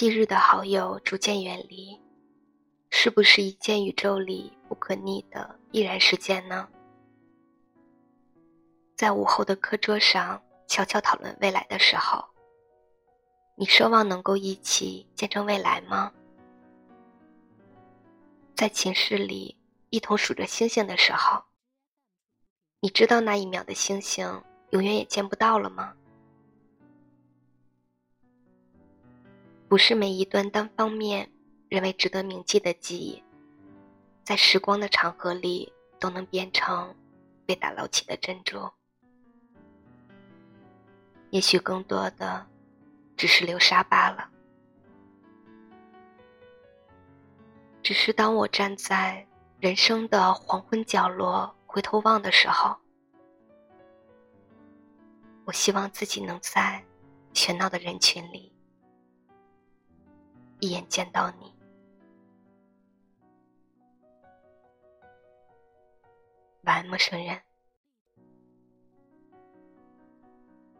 昔日的好友逐渐远离，是不是一件宇宙里不可逆的必然事件呢？在午后的课桌上悄悄讨论未来的时候，你奢望能够一起见证未来吗？在寝室里一同数着星星的时候，你知道那一秒的星星永远也见不到了吗？不是每一段单方面认为值得铭记的记忆，在时光的长河里都能变成被打捞起的珍珠。也许更多的只是流沙罢了。只是当我站在人生的黄昏角落回头望的时候，我希望自己能在喧闹的人群里。一眼见到你，晚安，陌生人。